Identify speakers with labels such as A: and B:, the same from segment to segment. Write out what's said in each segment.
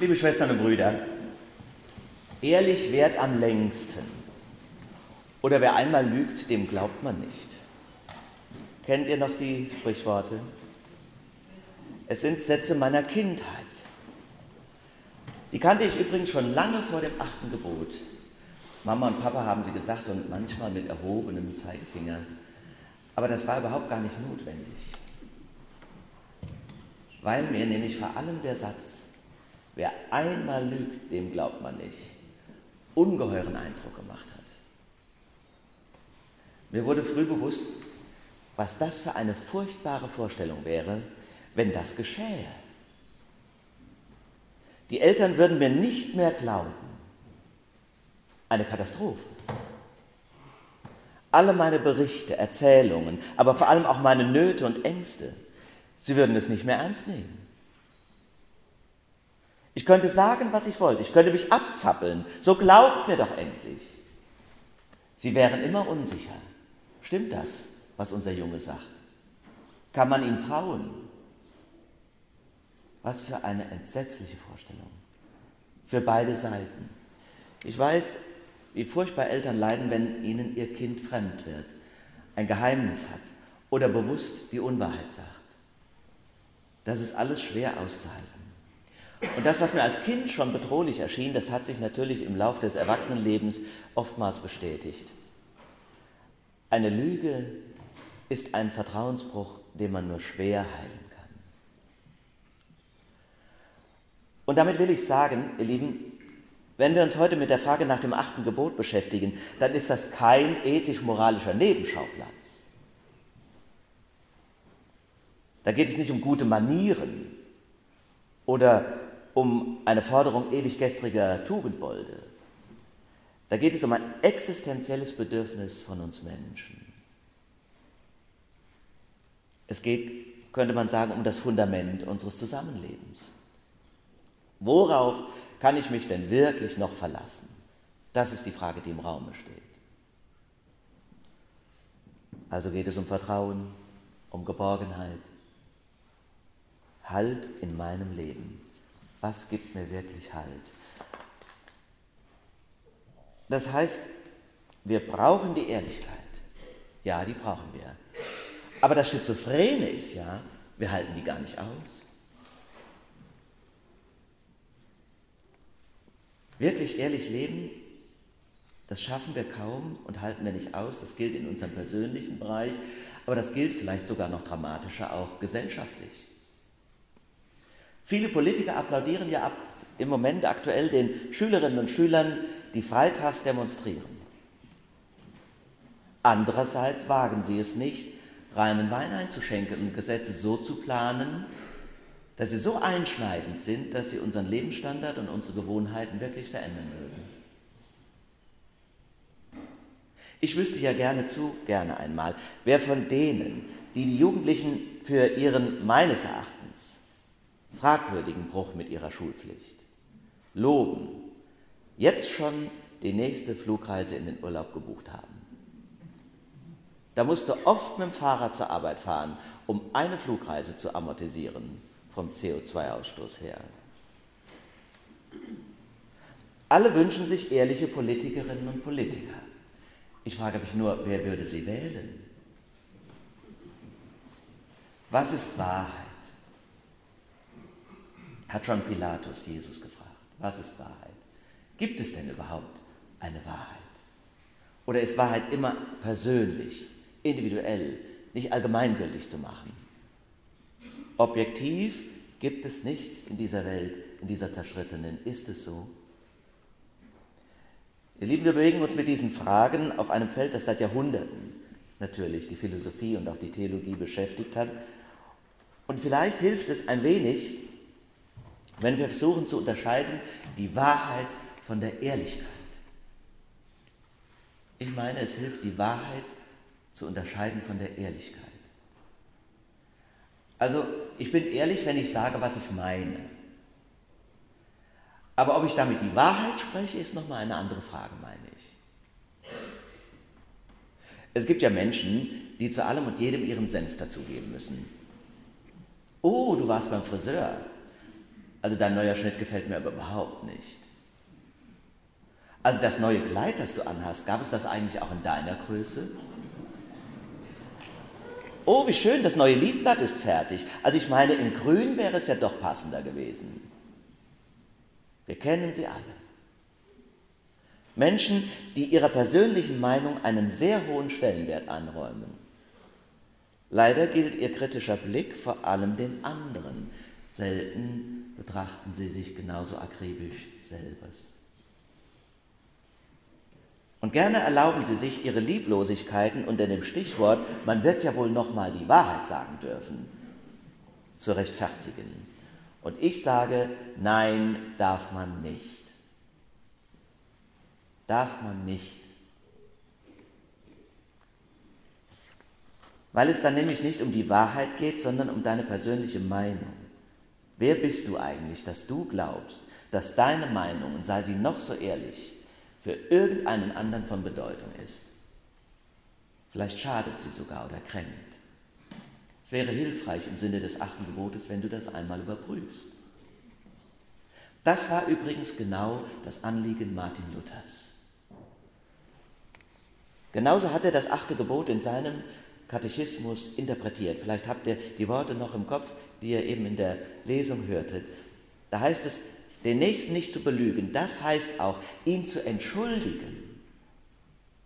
A: Liebe Schwestern und Brüder, ehrlich währt am längsten. Oder wer einmal lügt, dem glaubt man nicht. Kennt ihr noch die Sprichworte? Es sind Sätze meiner Kindheit. Die kannte ich übrigens schon lange vor dem achten Gebot. Mama und Papa haben sie gesagt und manchmal mit erhobenem Zeigefinger. Aber das war überhaupt gar nicht notwendig. Weil mir nämlich vor allem der Satz, wer einmal lügt, dem glaubt man nicht, ungeheuren Eindruck gemacht hat. Mir wurde früh bewusst, was das für eine furchtbare Vorstellung wäre, wenn das geschähe. Die Eltern würden mir nicht mehr glauben. Eine Katastrophe. Alle meine Berichte, Erzählungen, aber vor allem auch meine Nöte und Ängste, sie würden es nicht mehr ernst nehmen. Ich könnte sagen, was ich wollte, ich könnte mich abzappeln, so glaubt mir doch endlich. Sie wären immer unsicher. Stimmt das, was unser Junge sagt? Kann man ihm trauen? Was für eine entsetzliche Vorstellung. Für beide Seiten. Ich weiß, wie furchtbar Eltern leiden, wenn ihnen ihr Kind fremd wird, ein Geheimnis hat oder bewusst die Unwahrheit sagt. Das ist alles schwer auszuhalten. Und das, was mir als Kind schon bedrohlich erschien, das hat sich natürlich im Laufe des Erwachsenenlebens oftmals bestätigt. Eine Lüge ist ein Vertrauensbruch, den man nur schwer heilen kann. Und damit will ich sagen, ihr Lieben, wenn wir uns heute mit der Frage nach dem achten Gebot beschäftigen, dann ist das kein ethisch-moralischer Nebenschauplatz. Da geht es nicht um gute Manieren oder um eine Forderung ewig gestriger Tugendbolde. Da geht es um ein existenzielles Bedürfnis von uns Menschen. Es geht, könnte man sagen, um das Fundament unseres Zusammenlebens. Worauf kann ich mich denn wirklich noch verlassen? Das ist die Frage, die im Raume steht. Also geht es um Vertrauen, um Geborgenheit. Halt in meinem Leben. Was gibt mir wirklich Halt? Das heißt, wir brauchen die Ehrlichkeit. Ja, die brauchen wir. Aber das Schizophrene ist ja, wir halten die gar nicht aus. Wirklich ehrlich leben, das schaffen wir kaum und halten wir nicht aus. Das gilt in unserem persönlichen Bereich, aber das gilt vielleicht sogar noch dramatischer auch gesellschaftlich. Viele Politiker applaudieren ja ab, im Moment aktuell den Schülerinnen und Schülern, die freitags demonstrieren. Andererseits wagen sie es nicht, reinen Wein einzuschenken und Gesetze so zu planen, dass sie so einschneidend sind, dass sie unseren Lebensstandard und unsere Gewohnheiten wirklich verändern würden. Ich wüsste ja gerne zu, gerne einmal, wer von denen, die die Jugendlichen für ihren meines Erachtens fragwürdigen Bruch mit ihrer Schulpflicht loben, jetzt schon die nächste Flugreise in den Urlaub gebucht haben. Da musste oft mit dem Fahrrad zur Arbeit fahren, um eine Flugreise zu amortisieren vom CO2-Ausstoß her. Alle wünschen sich ehrliche Politikerinnen und Politiker. Ich frage mich nur, wer würde sie wählen? Was ist Wahrheit? Hat schon Pilatus Jesus gefragt. Was ist Wahrheit? Gibt es denn überhaupt eine Wahrheit? Oder ist Wahrheit immer persönlich, individuell, nicht allgemeingültig zu machen? Objektiv gibt es nichts in dieser Welt, in dieser zerschrittenen. Ist es so? Ihr Lieben, wir bewegen uns mit diesen Fragen auf einem Feld, das seit Jahrhunderten natürlich die Philosophie und auch die Theologie beschäftigt hat. Und vielleicht hilft es ein wenig, wenn wir versuchen zu unterscheiden, die Wahrheit von der Ehrlichkeit. Ich meine, es hilft, die Wahrheit zu unterscheiden von der Ehrlichkeit. Also ich bin ehrlich, wenn ich sage, was ich meine. Aber ob ich damit die Wahrheit spreche, ist nochmal eine andere Frage, meine ich. Es gibt ja Menschen, die zu allem und jedem ihren Senf dazugeben müssen. Oh, du warst beim Friseur. Also dein neuer Schnitt gefällt mir aber überhaupt nicht. Also das neue Kleid, das du anhast, gab es das eigentlich auch in deiner Größe? Oh, wie schön, das neue Liedblatt ist fertig. Also ich meine, in Grün wäre es ja doch passender gewesen. Wir kennen sie alle. Menschen, die ihrer persönlichen Meinung einen sehr hohen Stellenwert anräumen. Leider gilt ihr kritischer Blick vor allem den anderen. Selten betrachten sie sich genauso akribisch selbst. Und gerne erlauben sie sich ihre Lieblosigkeiten unter dem Stichwort, man wird ja wohl noch mal die Wahrheit sagen dürfen, zu rechtfertigen. Und ich sage, nein, darf man nicht darf man nicht. Weil es dann nämlich nicht um die Wahrheit geht, sondern um deine persönliche Meinung. Wer bist du eigentlich, dass du glaubst, dass deine Meinung, und sei sie noch so ehrlich, für irgendeinen anderen von Bedeutung ist? Vielleicht schadet sie sogar oder kränkt. Es wäre hilfreich im Sinne des achten Gebotes, wenn du das einmal überprüfst. Das war übrigens genau das Anliegen Martin Luthers. Genauso hat er das achte Gebot in seinem Katechismus interpretiert. Vielleicht habt ihr die Worte noch im Kopf, die ihr eben in der Lesung hörtet. Da heißt es, den Nächsten nicht zu belügen. Das heißt auch, ihn zu entschuldigen,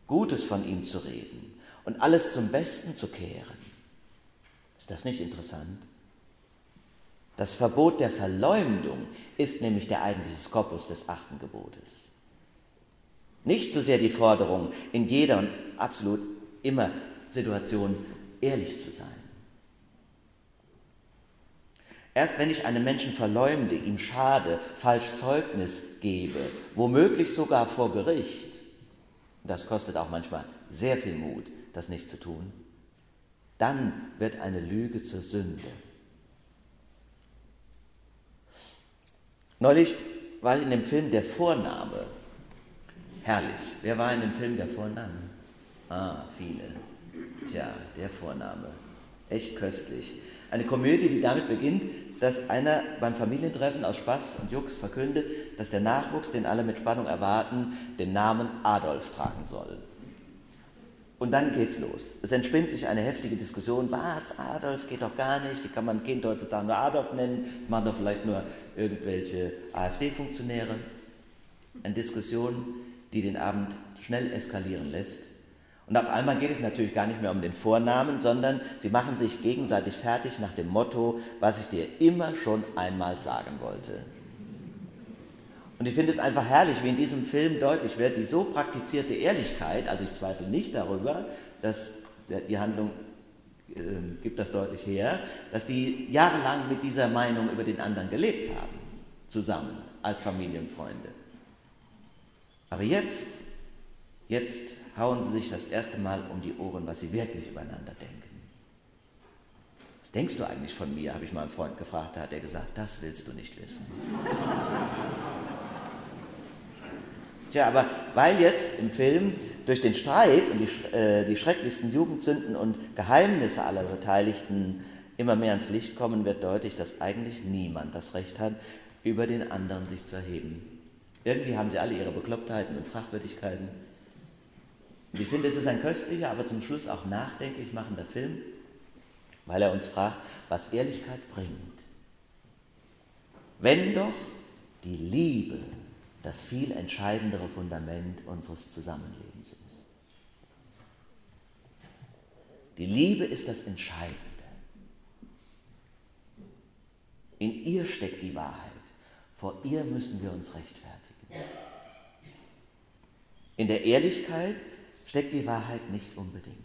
A: Gutes von ihm zu reden und alles zum Besten zu kehren. Ist das nicht interessant? Das Verbot der Verleumdung ist nämlich der eigentliche Skopus des achten Gebotes. Nicht so sehr die Forderung, in jeder und absolut immer Situation ehrlich zu sein. Erst wenn ich einen Menschen verleumde, ihm schade, falsch Zeugnis gebe, womöglich sogar vor Gericht, das kostet auch manchmal sehr viel Mut, das nicht zu tun, dann wird eine Lüge zur Sünde. Neulich war ich in dem Film Der Vorname Herrlich. Wer war in dem Film der Vorname? Ah, viele. Tja, der Vorname. Echt köstlich. Eine Komödie, die damit beginnt, dass einer beim Familientreffen aus Spaß und Jux verkündet, dass der Nachwuchs, den alle mit Spannung erwarten, den Namen Adolf tragen soll. Und dann geht's los. Es entspinnt sich eine heftige Diskussion. Was? Adolf geht doch gar nicht. Wie kann man ein Kind heutzutage nur Adolf nennen? Machen doch vielleicht nur irgendwelche AfD-Funktionäre. Eine Diskussion, die den Abend schnell eskalieren lässt. Und auf einmal geht es natürlich gar nicht mehr um den Vornamen, sondern sie machen sich gegenseitig fertig nach dem Motto, was ich dir immer schon einmal sagen wollte. Und ich finde es einfach herrlich, wie in diesem Film deutlich wird, die so praktizierte Ehrlichkeit, also ich zweifle nicht darüber, dass die Handlung äh, gibt das deutlich her, dass die jahrelang mit dieser Meinung über den anderen gelebt haben, zusammen als Familienfreunde. Aber jetzt, jetzt hauen sie sich das erste Mal um die Ohren, was sie wirklich übereinander denken. Was denkst du eigentlich von mir, habe ich mal einen Freund gefragt, da hat er gesagt, das willst du nicht wissen. Tja, aber weil jetzt im Film durch den Streit und die, äh, die schrecklichsten Jugendsünden und Geheimnisse aller Beteiligten immer mehr ans Licht kommen, wird deutlich, dass eigentlich niemand das Recht hat, über den anderen sich zu erheben. Irgendwie haben sie alle ihre Beklopptheiten und Fragwürdigkeiten. Und ich finde, es ist ein köstlicher, aber zum Schluss auch nachdenklich machender Film, weil er uns fragt, was Ehrlichkeit bringt. Wenn doch die Liebe das viel entscheidendere Fundament unseres Zusammenlebens ist. Die Liebe ist das Entscheidende. In ihr steckt die Wahrheit. Vor ihr müssen wir uns rechtfertigen. In der Ehrlichkeit steckt die Wahrheit nicht unbedingt,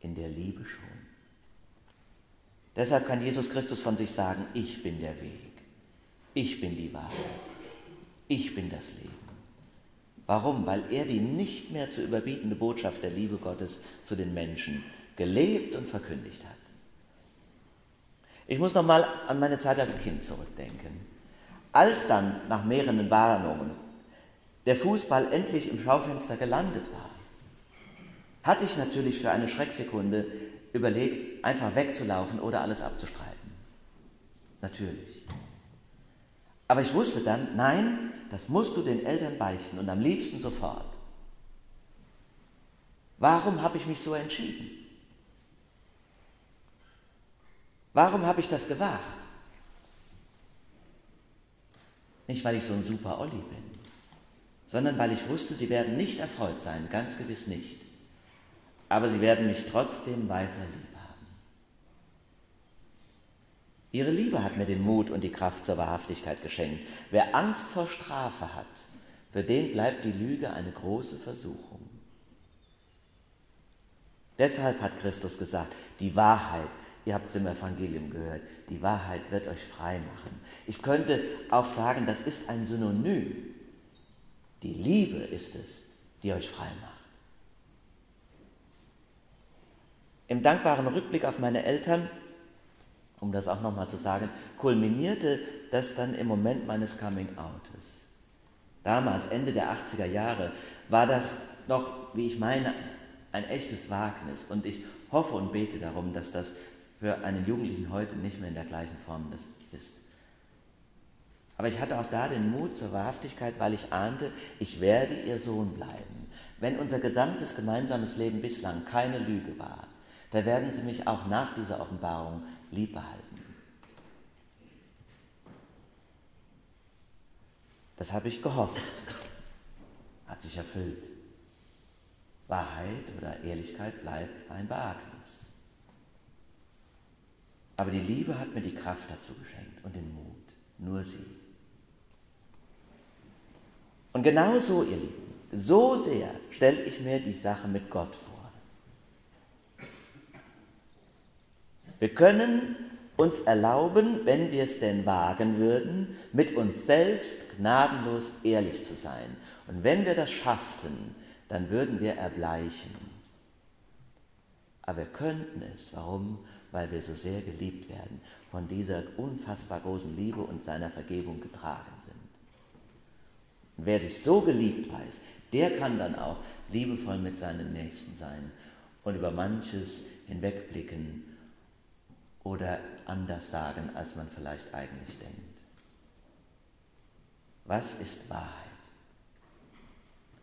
A: in der Liebe schon. Deshalb kann Jesus Christus von sich sagen, ich bin der Weg, ich bin die Wahrheit, ich bin das Leben. Warum? Weil er die nicht mehr zu überbietende Botschaft der Liebe Gottes zu den Menschen gelebt und verkündigt hat. Ich muss noch mal an meine Zeit als Kind zurückdenken. Als dann nach mehreren Warnungen der Fußball endlich im Schaufenster gelandet war, hatte ich natürlich für eine Schrecksekunde überlegt, einfach wegzulaufen oder alles abzustreiten. Natürlich. Aber ich wusste dann, nein, das musst du den Eltern beichten und am liebsten sofort. Warum habe ich mich so entschieden? Warum habe ich das gewagt? Nicht, weil ich so ein super Olli bin, sondern weil ich wusste, sie werden nicht erfreut sein, ganz gewiss nicht. Aber sie werden mich trotzdem weiter lieb haben. Ihre Liebe hat mir den Mut und die Kraft zur Wahrhaftigkeit geschenkt. Wer Angst vor Strafe hat, für den bleibt die Lüge eine große Versuchung. Deshalb hat Christus gesagt, die Wahrheit, ihr habt es im Evangelium gehört, die Wahrheit wird euch frei machen. Ich könnte auch sagen, das ist ein Synonym. Die Liebe ist es, die euch frei macht. Im dankbaren Rückblick auf meine Eltern, um das auch nochmal zu sagen, kulminierte das dann im Moment meines Coming-Outes. Damals, Ende der 80er Jahre, war das noch, wie ich meine, ein echtes Wagnis. Und ich hoffe und bete darum, dass das für einen Jugendlichen heute nicht mehr in der gleichen Form ist. Aber ich hatte auch da den Mut zur Wahrhaftigkeit, weil ich ahnte, ich werde ihr Sohn bleiben. Wenn unser gesamtes gemeinsames Leben bislang keine Lüge war, da werden sie mich auch nach dieser Offenbarung lieb behalten. Das habe ich gehofft. Hat sich erfüllt. Wahrheit oder Ehrlichkeit bleibt ein Wagnis. Aber die Liebe hat mir die Kraft dazu geschenkt und den Mut. Nur sie. Und genau so, ihr Lieben, so sehr stelle ich mir die Sache mit Gott vor. Wir können uns erlauben, wenn wir es denn wagen würden, mit uns selbst gnadenlos ehrlich zu sein. Und wenn wir das schafften, dann würden wir erbleichen. Aber wir könnten es. Warum? Weil wir so sehr geliebt werden, von dieser unfassbar großen Liebe und seiner Vergebung getragen sind. Wer sich so geliebt weiß, der kann dann auch liebevoll mit seinen Nächsten sein und über manches hinwegblicken oder anders sagen, als man vielleicht eigentlich denkt. Was ist Wahrheit?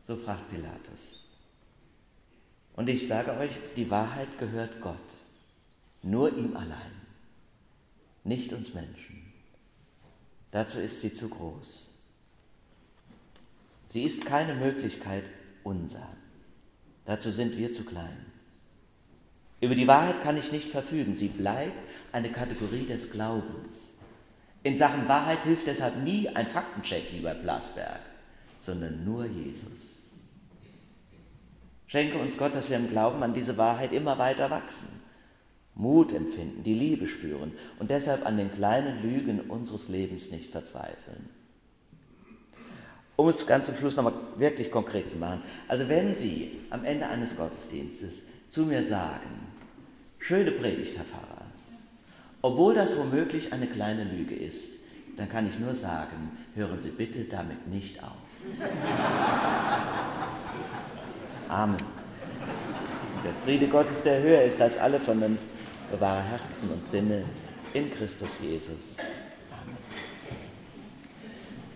A: So fragt Pilatus. Und ich sage euch, die Wahrheit gehört Gott, nur ihm allein, nicht uns Menschen. Dazu ist sie zu groß. Sie ist keine Möglichkeit unser. Dazu sind wir zu klein. Über die Wahrheit kann ich nicht verfügen. Sie bleibt eine Kategorie des Glaubens. In Sachen Wahrheit hilft deshalb nie ein Faktencheck, lieber Blasberg sondern nur Jesus. Schenke uns Gott, dass wir im Glauben an diese Wahrheit immer weiter wachsen, Mut empfinden, die Liebe spüren und deshalb an den kleinen Lügen unseres Lebens nicht verzweifeln. Um es ganz zum Schluss nochmal wirklich konkret zu machen. Also wenn Sie am Ende eines Gottesdienstes zu mir sagen, schöne Predigt, Herr Pfarrer, obwohl das womöglich eine kleine Lüge ist, dann kann ich nur sagen, hören Sie bitte damit nicht auf. Amen. Der Friede Gottes, der höher ist als alle Vernunft, bewahre Herzen und Sinne in Christus Jesus.